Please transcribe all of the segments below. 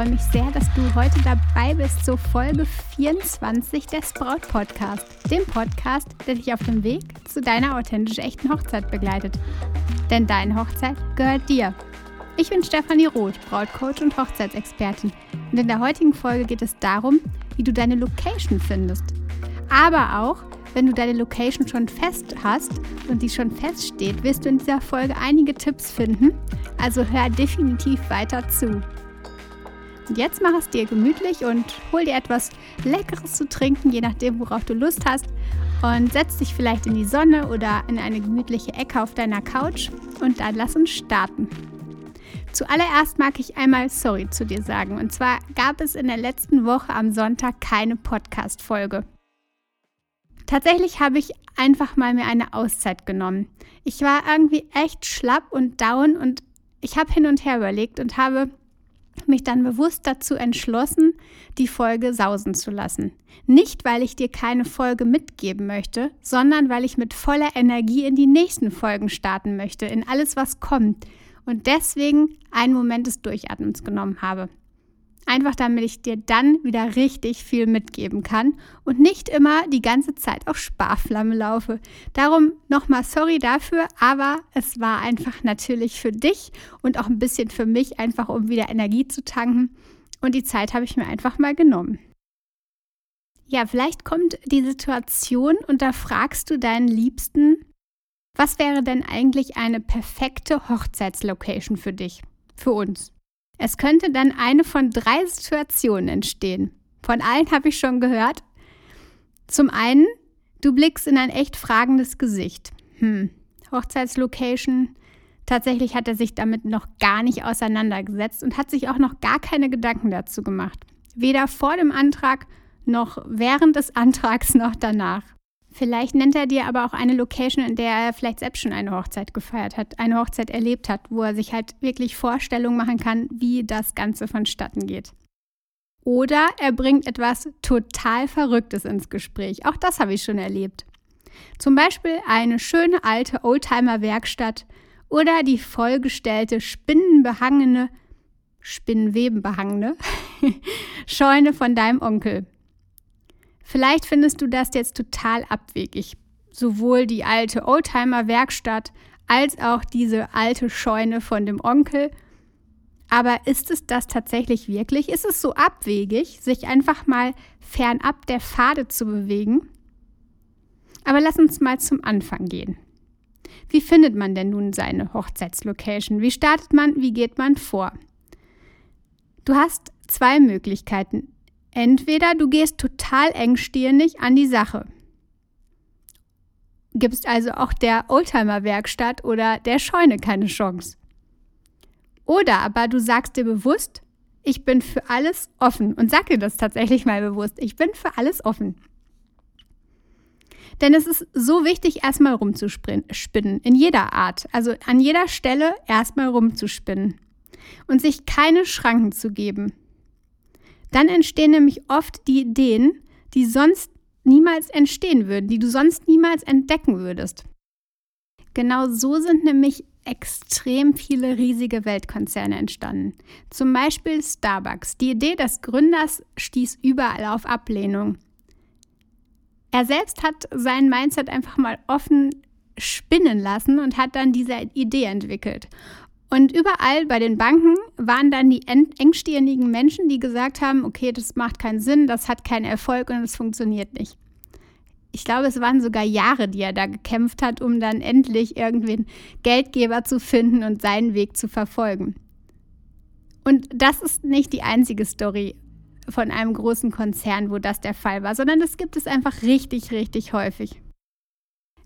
freue mich sehr, dass du heute dabei bist zur Folge 24 des Braut Podcast, dem Podcast, der dich auf dem Weg zu deiner authentisch echten Hochzeit begleitet. Denn deine Hochzeit gehört dir. Ich bin Stefanie Roth, Brautcoach und Hochzeitsexpertin. Und in der heutigen Folge geht es darum, wie du deine Location findest. Aber auch, wenn du deine Location schon fest hast und die schon feststeht, wirst du in dieser Folge einige Tipps finden. Also hör definitiv weiter zu. Jetzt mach es dir gemütlich und hol dir etwas Leckeres zu trinken, je nachdem, worauf du Lust hast. Und setz dich vielleicht in die Sonne oder in eine gemütliche Ecke auf deiner Couch und dann lass uns starten. Zuallererst mag ich einmal Sorry zu dir sagen. Und zwar gab es in der letzten Woche am Sonntag keine Podcast-Folge. Tatsächlich habe ich einfach mal mir eine Auszeit genommen. Ich war irgendwie echt schlapp und down und ich habe hin und her überlegt und habe mich dann bewusst dazu entschlossen, die Folge sausen zu lassen. Nicht, weil ich dir keine Folge mitgeben möchte, sondern weil ich mit voller Energie in die nächsten Folgen starten möchte, in alles, was kommt. Und deswegen einen Moment des Durchatmens genommen habe. Einfach damit ich dir dann wieder richtig viel mitgeben kann und nicht immer die ganze Zeit auf Sparflamme laufe. Darum nochmal sorry dafür, aber es war einfach natürlich für dich und auch ein bisschen für mich, einfach um wieder Energie zu tanken. Und die Zeit habe ich mir einfach mal genommen. Ja, vielleicht kommt die Situation und da fragst du deinen Liebsten, was wäre denn eigentlich eine perfekte Hochzeitslocation für dich, für uns? Es könnte dann eine von drei Situationen entstehen. Von allen habe ich schon gehört. Zum einen, du blickst in ein echt fragendes Gesicht. Hm, Hochzeitslocation. Tatsächlich hat er sich damit noch gar nicht auseinandergesetzt und hat sich auch noch gar keine Gedanken dazu gemacht. Weder vor dem Antrag noch während des Antrags noch danach. Vielleicht nennt er dir aber auch eine Location, in der er vielleicht selbst schon eine Hochzeit gefeiert hat, eine Hochzeit erlebt hat, wo er sich halt wirklich Vorstellungen machen kann, wie das Ganze vonstatten geht. Oder er bringt etwas total Verrücktes ins Gespräch. Auch das habe ich schon erlebt. Zum Beispiel eine schöne alte Oldtimer-Werkstatt oder die vollgestellte spinnenbehangene, spinnenwebenbehangene Scheune von deinem Onkel. Vielleicht findest du das jetzt total abwegig. Sowohl die alte Oldtimer-Werkstatt als auch diese alte Scheune von dem Onkel. Aber ist es das tatsächlich wirklich? Ist es so abwegig, sich einfach mal fernab der Pfade zu bewegen? Aber lass uns mal zum Anfang gehen. Wie findet man denn nun seine Hochzeitslocation? Wie startet man? Wie geht man vor? Du hast zwei Möglichkeiten. Entweder du gehst total engstirnig an die Sache, gibst also auch der Oldtimer-Werkstatt oder der Scheune keine Chance. Oder aber du sagst dir bewusst, ich bin für alles offen und sag dir das tatsächlich mal bewusst, ich bin für alles offen. Denn es ist so wichtig, erstmal rumzuspinnen, in jeder Art, also an jeder Stelle erstmal rumzuspinnen und sich keine Schranken zu geben. Dann entstehen nämlich oft die Ideen, die sonst niemals entstehen würden, die du sonst niemals entdecken würdest. Genau so sind nämlich extrem viele riesige Weltkonzerne entstanden. Zum Beispiel Starbucks. Die Idee des Gründers stieß überall auf Ablehnung. Er selbst hat sein Mindset einfach mal offen spinnen lassen und hat dann diese Idee entwickelt. Und überall bei den Banken waren dann die engstirnigen Menschen, die gesagt haben, okay, das macht keinen Sinn, das hat keinen Erfolg und es funktioniert nicht. Ich glaube, es waren sogar Jahre, die er da gekämpft hat, um dann endlich irgendwen Geldgeber zu finden und seinen Weg zu verfolgen. Und das ist nicht die einzige Story von einem großen Konzern, wo das der Fall war, sondern das gibt es einfach richtig, richtig häufig.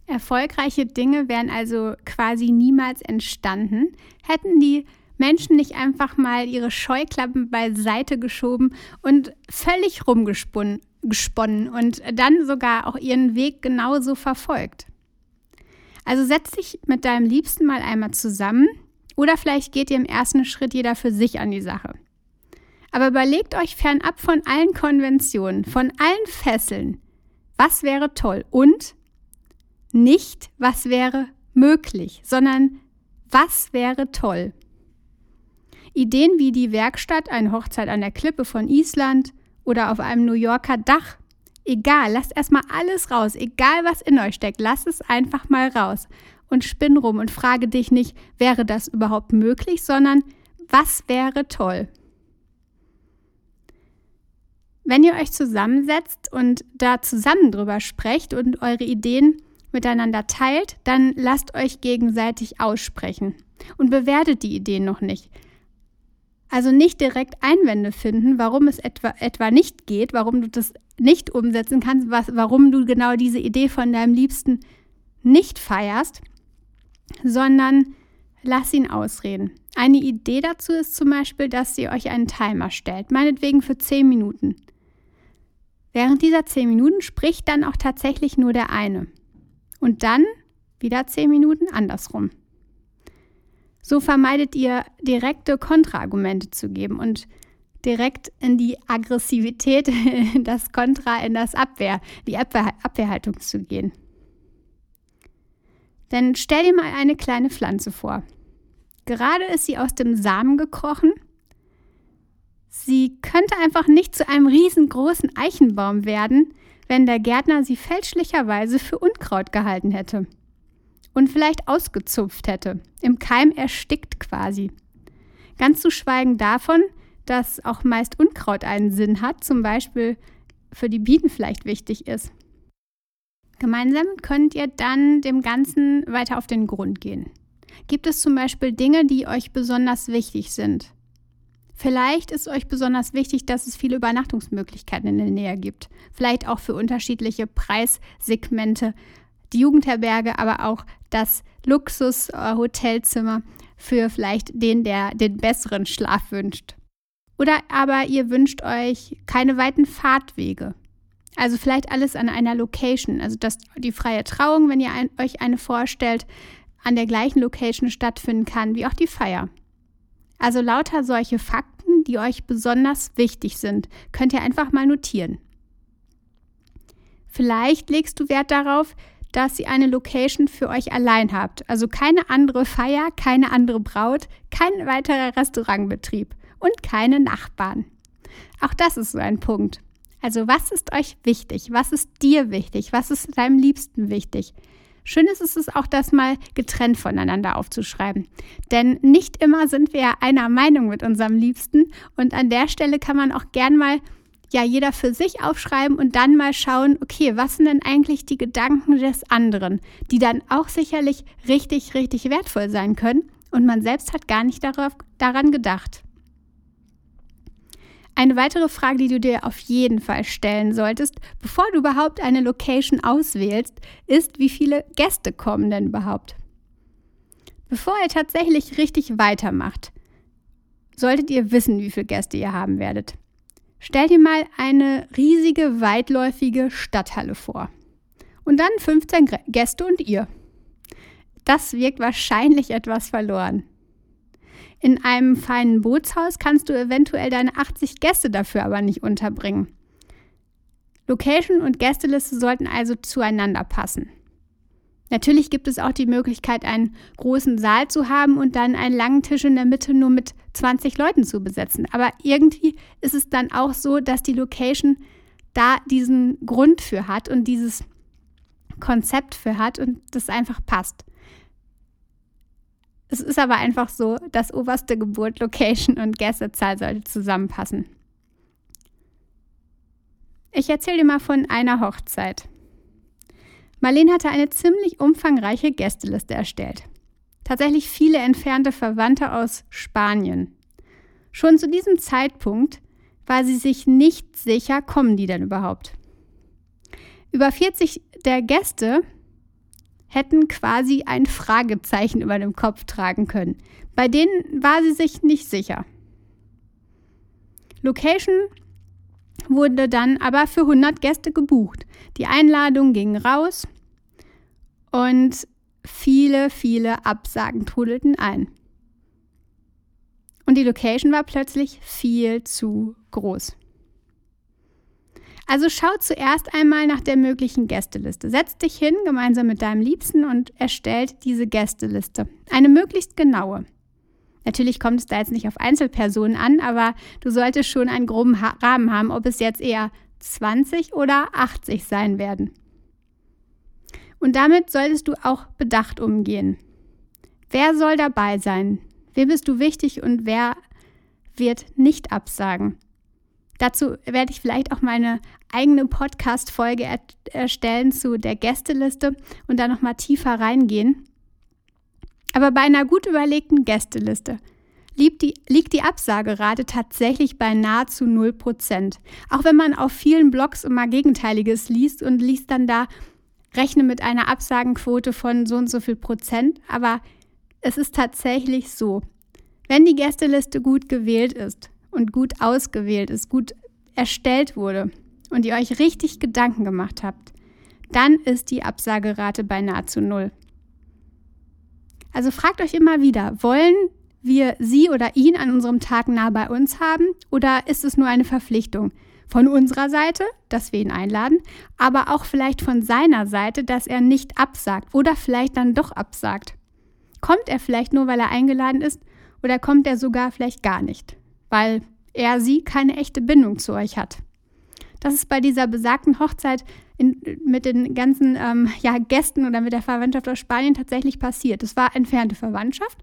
Erfolgreiche Dinge wären also quasi niemals entstanden, hätten die Menschen nicht einfach mal ihre Scheuklappen beiseite geschoben und völlig rumgesponnen und dann sogar auch ihren Weg genauso verfolgt. Also setz dich mit deinem Liebsten mal einmal zusammen oder vielleicht geht ihr im ersten Schritt jeder für sich an die Sache. Aber überlegt euch fernab von allen Konventionen, von allen Fesseln, was wäre toll und nicht, was wäre möglich, sondern was wäre toll. Ideen wie die Werkstatt, eine Hochzeit an der Klippe von Island oder auf einem New Yorker Dach. Egal, lasst erstmal alles raus, egal was in euch steckt, lass es einfach mal raus und spinn rum und frage dich nicht, wäre das überhaupt möglich, sondern was wäre toll? Wenn ihr euch zusammensetzt und da zusammen drüber sprecht und eure Ideen miteinander teilt, dann lasst euch gegenseitig aussprechen und bewertet die Ideen noch nicht. Also nicht direkt Einwände finden, warum es etwa, etwa nicht geht, warum du das nicht umsetzen kannst, was, warum du genau diese Idee von deinem Liebsten nicht feierst, sondern lass ihn ausreden. Eine Idee dazu ist zum Beispiel, dass ihr euch einen Timer stellt, meinetwegen für 10 Minuten. Während dieser 10 Minuten spricht dann auch tatsächlich nur der eine. Und dann wieder 10 Minuten andersrum. So vermeidet ihr direkte Kontraargumente zu geben und direkt in die Aggressivität, das Kontra, in das Abwehr, die Abwehr, Abwehrhaltung zu gehen. Denn stell dir mal eine kleine Pflanze vor. Gerade ist sie aus dem Samen gekrochen. Sie könnte einfach nicht zu einem riesengroßen Eichenbaum werden, wenn der Gärtner sie fälschlicherweise für Unkraut gehalten hätte und vielleicht ausgezupft hätte, im Keim erstickt quasi. Ganz zu schweigen davon, dass auch meist Unkraut einen Sinn hat, zum Beispiel für die Bienen vielleicht wichtig ist. Gemeinsam könnt ihr dann dem Ganzen weiter auf den Grund gehen. Gibt es zum Beispiel Dinge, die euch besonders wichtig sind? Vielleicht ist euch besonders wichtig, dass es viele Übernachtungsmöglichkeiten in der Nähe gibt. Vielleicht auch für unterschiedliche Preissegmente. Die Jugendherberge, aber auch das Luxus-Hotelzimmer für vielleicht den, der den besseren Schlaf wünscht. Oder aber ihr wünscht euch keine weiten Fahrtwege. Also vielleicht alles an einer Location. Also dass die freie Trauung, wenn ihr ein, euch eine vorstellt, an der gleichen Location stattfinden kann wie auch die Feier. Also lauter solche Fakten, die euch besonders wichtig sind, könnt ihr einfach mal notieren. Vielleicht legst du Wert darauf, dass ihr eine Location für euch allein habt. Also keine andere Feier, keine andere Braut, kein weiterer Restaurantbetrieb und keine Nachbarn. Auch das ist so ein Punkt. Also was ist euch wichtig? Was ist dir wichtig? Was ist deinem Liebsten wichtig? Schön ist es auch, das mal getrennt voneinander aufzuschreiben. Denn nicht immer sind wir einer Meinung mit unserem Liebsten. Und an der Stelle kann man auch gern mal ja jeder für sich aufschreiben und dann mal schauen, okay, was sind denn eigentlich die Gedanken des anderen, die dann auch sicherlich richtig, richtig wertvoll sein können und man selbst hat gar nicht darauf, daran gedacht. Eine weitere Frage, die du dir auf jeden Fall stellen solltest, bevor du überhaupt eine Location auswählst, ist, wie viele Gäste kommen denn überhaupt? Bevor ihr tatsächlich richtig weitermacht, solltet ihr wissen, wie viele Gäste ihr haben werdet. Stell dir mal eine riesige, weitläufige Stadthalle vor. Und dann 15 Gäste und ihr. Das wirkt wahrscheinlich etwas verloren. In einem feinen Bootshaus kannst du eventuell deine 80 Gäste dafür aber nicht unterbringen. Location und Gästeliste sollten also zueinander passen. Natürlich gibt es auch die Möglichkeit, einen großen Saal zu haben und dann einen langen Tisch in der Mitte nur mit 20 Leuten zu besetzen. Aber irgendwie ist es dann auch so, dass die Location da diesen Grund für hat und dieses Konzept für hat und das einfach passt. Es ist aber einfach so, dass oberste Geburt, Location und Gästezahl sollte zusammenpassen. Ich erzähle dir mal von einer Hochzeit. Marlene hatte eine ziemlich umfangreiche Gästeliste erstellt. Tatsächlich viele entfernte Verwandte aus Spanien. Schon zu diesem Zeitpunkt war sie sich nicht sicher, kommen die denn überhaupt. Über 40 der Gäste hätten quasi ein Fragezeichen über dem Kopf tragen können. Bei denen war sie sich nicht sicher. Location wurde dann aber für 100 Gäste gebucht. Die Einladungen gingen raus und viele, viele Absagen trudelten ein. Und die Location war plötzlich viel zu groß. Also schau zuerst einmal nach der möglichen Gästeliste. Setz dich hin gemeinsam mit deinem Liebsten und erstellt diese Gästeliste. Eine möglichst genaue. Natürlich kommt es da jetzt nicht auf Einzelpersonen an, aber du solltest schon einen groben Rahmen haben, ob es jetzt eher 20 oder 80 sein werden. Und damit solltest du auch bedacht umgehen. Wer soll dabei sein? Wem bist du wichtig und wer wird nicht absagen? Dazu werde ich vielleicht auch meine eigene Podcast-Folge er erstellen zu der Gästeliste und da nochmal tiefer reingehen. Aber bei einer gut überlegten Gästeliste liegt die, liegt die Absagerate tatsächlich bei nahezu 0%. Auch wenn man auf vielen Blogs immer Gegenteiliges liest und liest dann da, rechne mit einer Absagenquote von so und so viel Prozent. Aber es ist tatsächlich so, wenn die Gästeliste gut gewählt ist und gut ausgewählt ist, gut erstellt wurde und ihr euch richtig Gedanken gemacht habt, dann ist die Absagerate bei nahezu null. Also fragt euch immer wieder, wollen wir sie oder ihn an unserem Tag nah bei uns haben oder ist es nur eine Verpflichtung? Von unserer Seite, dass wir ihn einladen, aber auch vielleicht von seiner Seite, dass er nicht absagt oder vielleicht dann doch absagt. Kommt er vielleicht nur, weil er eingeladen ist oder kommt er sogar vielleicht gar nicht, weil er sie keine echte Bindung zu euch hat? Das ist bei dieser besagten Hochzeit in, mit den ganzen ähm, ja, Gästen oder mit der Verwandtschaft aus Spanien tatsächlich passiert. Es war entfernte Verwandtschaft.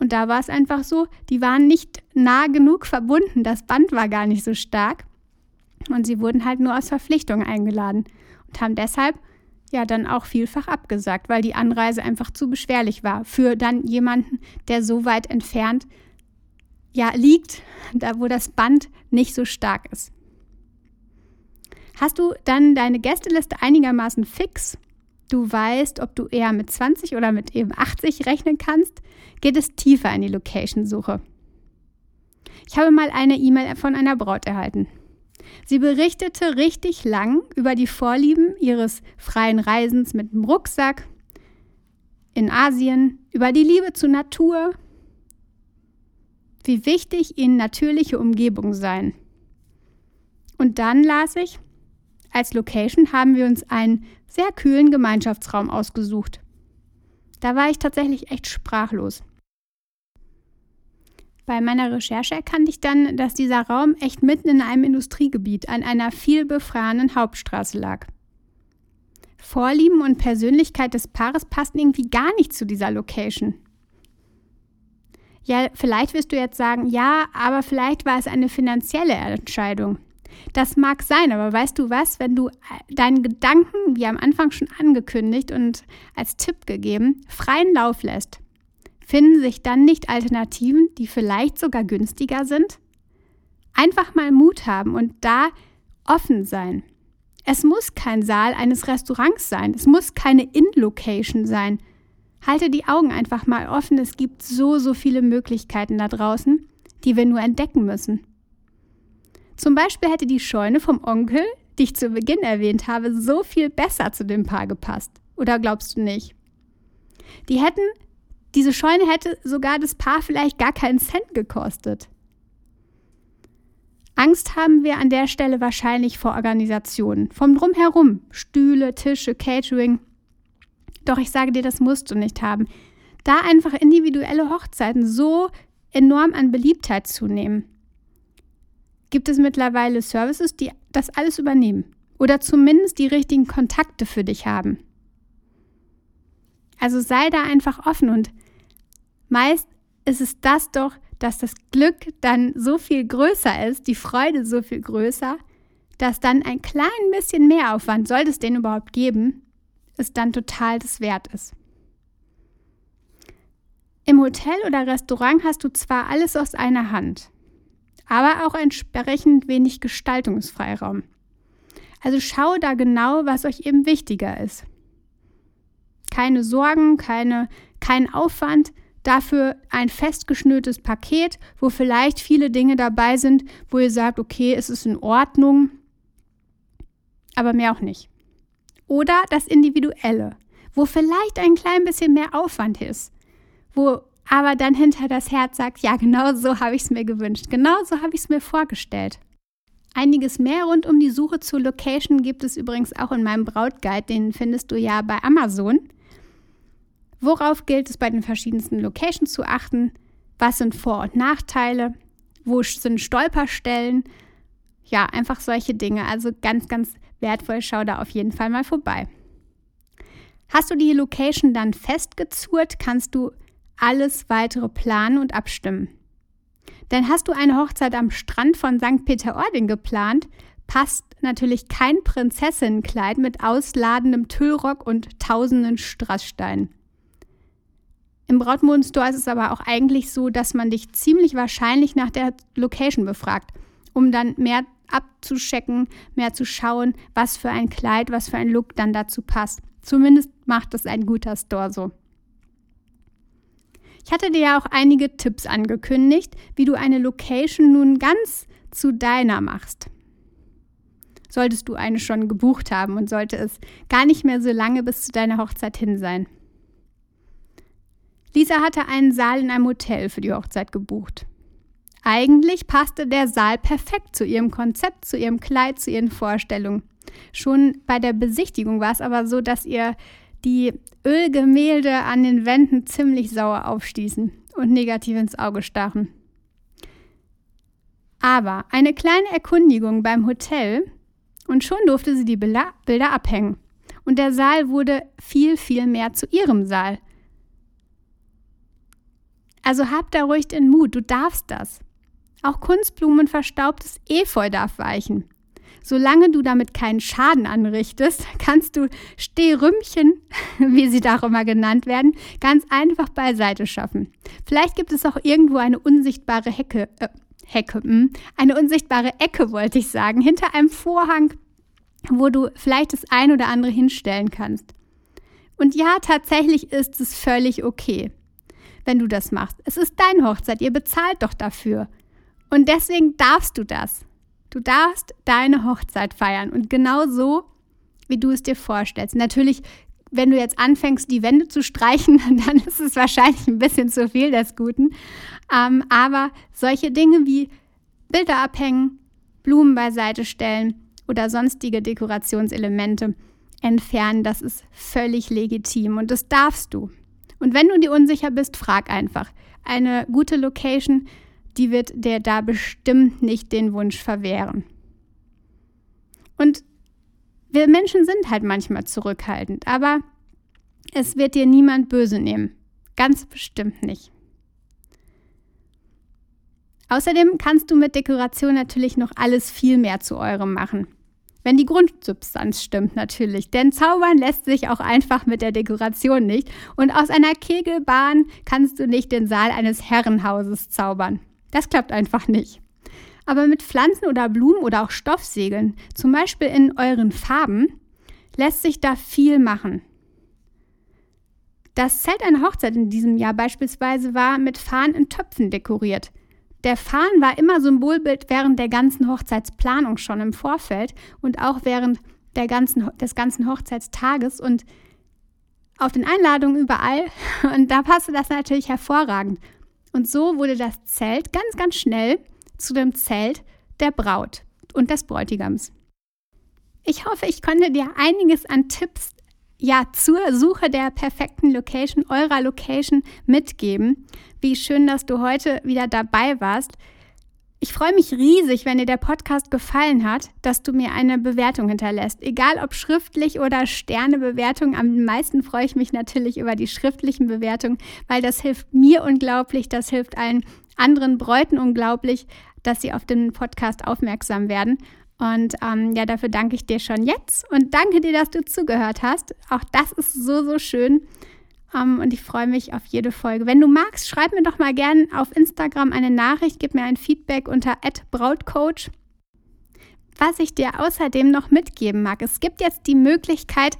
Und da war es einfach so, die waren nicht nah genug verbunden. Das Band war gar nicht so stark. Und sie wurden halt nur aus Verpflichtung eingeladen und haben deshalb ja dann auch vielfach abgesagt, weil die Anreise einfach zu beschwerlich war für dann jemanden, der so weit entfernt ja liegt, da wo das Band nicht so stark ist. Hast du dann deine Gästeliste einigermaßen fix? Du weißt, ob du eher mit 20 oder mit eben 80 rechnen kannst, geht es tiefer in die Location-Suche. Ich habe mal eine E-Mail von einer Braut erhalten. Sie berichtete richtig lang über die Vorlieben ihres freien Reisens mit dem Rucksack in Asien, über die Liebe zur Natur, wie wichtig ihnen natürliche Umgebungen seien. Und dann las ich, als Location haben wir uns einen sehr kühlen Gemeinschaftsraum ausgesucht. Da war ich tatsächlich echt sprachlos. Bei meiner Recherche erkannte ich dann, dass dieser Raum echt mitten in einem Industriegebiet an einer vielbefahrenen Hauptstraße lag. Vorlieben und Persönlichkeit des Paares passten irgendwie gar nicht zu dieser Location. Ja, vielleicht wirst du jetzt sagen, ja, aber vielleicht war es eine finanzielle Entscheidung. Das mag sein, aber weißt du was, wenn du äh, deinen Gedanken, wie am Anfang schon angekündigt und als Tipp gegeben, freien Lauf lässt, finden sich dann nicht Alternativen, die vielleicht sogar günstiger sind? Einfach mal Mut haben und da offen sein. Es muss kein Saal eines Restaurants sein, es muss keine In-Location sein. Halte die Augen einfach mal offen, es gibt so, so viele Möglichkeiten da draußen, die wir nur entdecken müssen. Zum Beispiel hätte die Scheune vom Onkel, die ich zu Beginn erwähnt habe, so viel besser zu dem Paar gepasst. Oder glaubst du nicht? Die hätten, diese Scheune hätte sogar das Paar vielleicht gar keinen Cent gekostet. Angst haben wir an der Stelle wahrscheinlich vor Organisationen, vom Drumherum, Stühle, Tische, Catering. Doch ich sage dir, das musst du nicht haben. Da einfach individuelle Hochzeiten so enorm an Beliebtheit zunehmen gibt es mittlerweile Services, die das alles übernehmen oder zumindest die richtigen Kontakte für dich haben. Also sei da einfach offen und meist ist es das doch, dass das Glück dann so viel größer ist, die Freude so viel größer, dass dann ein klein bisschen mehr Aufwand, sollte es den überhaupt geben, es dann total das wert ist. Im Hotel oder Restaurant hast du zwar alles aus einer Hand, aber auch entsprechend wenig Gestaltungsfreiraum. Also schau da genau, was euch eben wichtiger ist. Keine Sorgen, keine, kein Aufwand, dafür ein festgeschnürtes Paket, wo vielleicht viele Dinge dabei sind, wo ihr sagt, okay, es ist in Ordnung, aber mehr auch nicht. Oder das Individuelle, wo vielleicht ein klein bisschen mehr Aufwand ist, wo aber dann hinter das Herz sagt, ja, genau so habe ich es mir gewünscht, genau so habe ich es mir vorgestellt. Einiges mehr rund um die Suche zur Location gibt es übrigens auch in meinem Brautguide, den findest du ja bei Amazon. Worauf gilt es bei den verschiedensten Locations zu achten? Was sind Vor- und Nachteile? Wo sind Stolperstellen? Ja, einfach solche Dinge. Also ganz, ganz wertvoll. Schau da auf jeden Fall mal vorbei. Hast du die Location dann festgezurrt, kannst du alles weitere planen und abstimmen. Denn hast du eine Hochzeit am Strand von St. Peter-Ording geplant, passt natürlich kein Prinzessinnenkleid mit ausladendem Tüllrock und tausenden Strasssteinen. Im Brautmodenstore ist es aber auch eigentlich so, dass man dich ziemlich wahrscheinlich nach der Location befragt, um dann mehr abzuschecken, mehr zu schauen, was für ein Kleid, was für ein Look dann dazu passt. Zumindest macht es ein guter Store so. Ich hatte dir ja auch einige Tipps angekündigt, wie du eine Location nun ganz zu deiner machst. Solltest du eine schon gebucht haben und sollte es gar nicht mehr so lange bis zu deiner Hochzeit hin sein. Lisa hatte einen Saal in einem Hotel für die Hochzeit gebucht. Eigentlich passte der Saal perfekt zu ihrem Konzept, zu ihrem Kleid, zu ihren Vorstellungen. Schon bei der Besichtigung war es aber so, dass ihr die Ölgemälde an den Wänden ziemlich sauer aufstießen und negativ ins Auge stachen. Aber eine kleine Erkundigung beim Hotel und schon durfte sie die Bilder abhängen. Und der Saal wurde viel, viel mehr zu ihrem Saal. Also hab da ruhig den Mut, du darfst das. Auch Kunstblumen und verstaubtes Efeu darf weichen. Solange du damit keinen Schaden anrichtest, kannst du Stehrümmchen, wie sie da auch immer genannt werden, ganz einfach beiseite schaffen. Vielleicht gibt es auch irgendwo eine unsichtbare Hecke, äh, Hecke, mh, hm, eine unsichtbare Ecke, wollte ich sagen, hinter einem Vorhang, wo du vielleicht das ein oder andere hinstellen kannst. Und ja, tatsächlich ist es völlig okay, wenn du das machst. Es ist deine Hochzeit, ihr bezahlt doch dafür. Und deswegen darfst du das. Du darfst deine Hochzeit feiern und genau so, wie du es dir vorstellst. Natürlich, wenn du jetzt anfängst, die Wände zu streichen, dann ist es wahrscheinlich ein bisschen zu viel des Guten. Ähm, aber solche Dinge wie Bilder abhängen, Blumen beiseite stellen oder sonstige Dekorationselemente entfernen, das ist völlig legitim und das darfst du. Und wenn du dir unsicher bist, frag einfach. Eine gute Location die wird dir da bestimmt nicht den Wunsch verwehren. Und wir Menschen sind halt manchmal zurückhaltend, aber es wird dir niemand böse nehmen. Ganz bestimmt nicht. Außerdem kannst du mit Dekoration natürlich noch alles viel mehr zu eurem machen. Wenn die Grundsubstanz stimmt natürlich. Denn zaubern lässt sich auch einfach mit der Dekoration nicht. Und aus einer Kegelbahn kannst du nicht den Saal eines Herrenhauses zaubern. Das klappt einfach nicht. Aber mit Pflanzen oder Blumen oder auch Stoffsegeln, zum Beispiel in euren Farben, lässt sich da viel machen. Das Zelt einer Hochzeit in diesem Jahr beispielsweise war mit Fahnen in Töpfen dekoriert. Der Fahnen war immer Symbolbild während der ganzen Hochzeitsplanung schon im Vorfeld und auch während der ganzen, des ganzen Hochzeitstages und auf den Einladungen überall. Und da passte das natürlich hervorragend. Und so wurde das Zelt ganz, ganz schnell zu dem Zelt der Braut und des Bräutigams. Ich hoffe, ich konnte dir einiges an Tipps ja zur Suche der perfekten Location, eurer Location mitgeben. Wie schön, dass du heute wieder dabei warst. Ich freue mich riesig, wenn dir der Podcast gefallen hat, dass du mir eine Bewertung hinterlässt. Egal ob schriftlich oder Sternebewertung. Am meisten freue ich mich natürlich über die schriftlichen Bewertungen, weil das hilft mir unglaublich, das hilft allen anderen Bräuten unglaublich, dass sie auf den Podcast aufmerksam werden. Und ähm, ja, dafür danke ich dir schon jetzt und danke dir, dass du zugehört hast. Auch das ist so, so schön. Um, und ich freue mich auf jede Folge. Wenn du magst, schreib mir doch mal gerne auf Instagram eine Nachricht, gib mir ein Feedback unter @brautcoach. Was ich dir außerdem noch mitgeben mag, es gibt jetzt die Möglichkeit,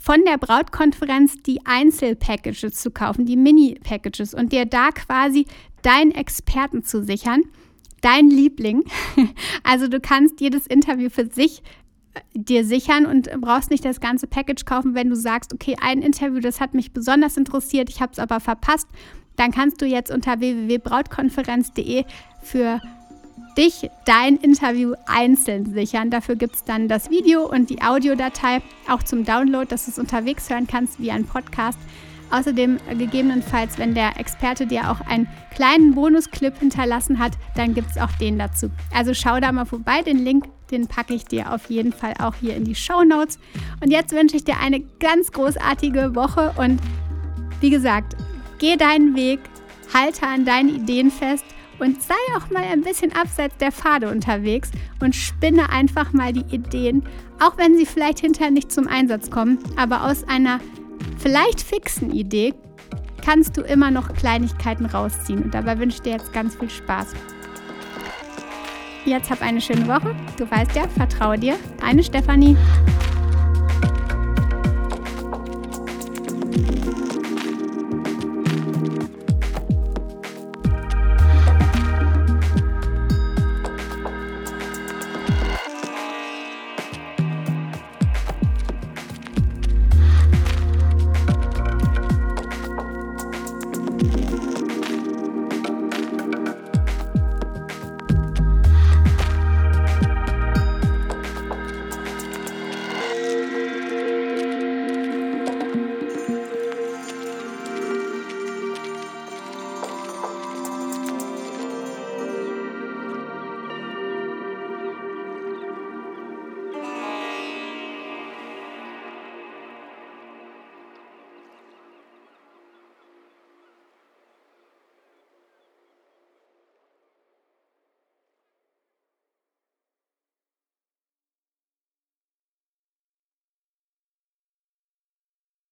von der Brautkonferenz die Einzelpackages zu kaufen, die Mini-Packages und dir da quasi deinen Experten zu sichern, dein Liebling. Also du kannst jedes Interview für sich dir sichern und brauchst nicht das ganze Package kaufen, wenn du sagst, okay, ein Interview, das hat mich besonders interessiert, ich habe es aber verpasst, dann kannst du jetzt unter www.brautkonferenz.de für dich dein Interview einzeln sichern. Dafür gibt es dann das Video und die Audiodatei auch zum Download, dass du es unterwegs hören kannst wie ein Podcast. Außerdem gegebenenfalls, wenn der Experte dir auch einen kleinen Bonusclip hinterlassen hat, dann gibt es auch den dazu. Also schau da mal vorbei, den Link, den packe ich dir auf jeden Fall auch hier in die Show Notes. Und jetzt wünsche ich dir eine ganz großartige Woche und wie gesagt, geh deinen Weg, halte an deinen Ideen fest und sei auch mal ein bisschen abseits der Pfade unterwegs und spinne einfach mal die Ideen, auch wenn sie vielleicht hinterher nicht zum Einsatz kommen, aber aus einer vielleicht fixen Idee kannst du immer noch Kleinigkeiten rausziehen und dabei wünsche ich dir jetzt ganz viel Spaß. Jetzt hab eine schöne Woche. Du weißt ja, vertraue dir. Deine Stefanie.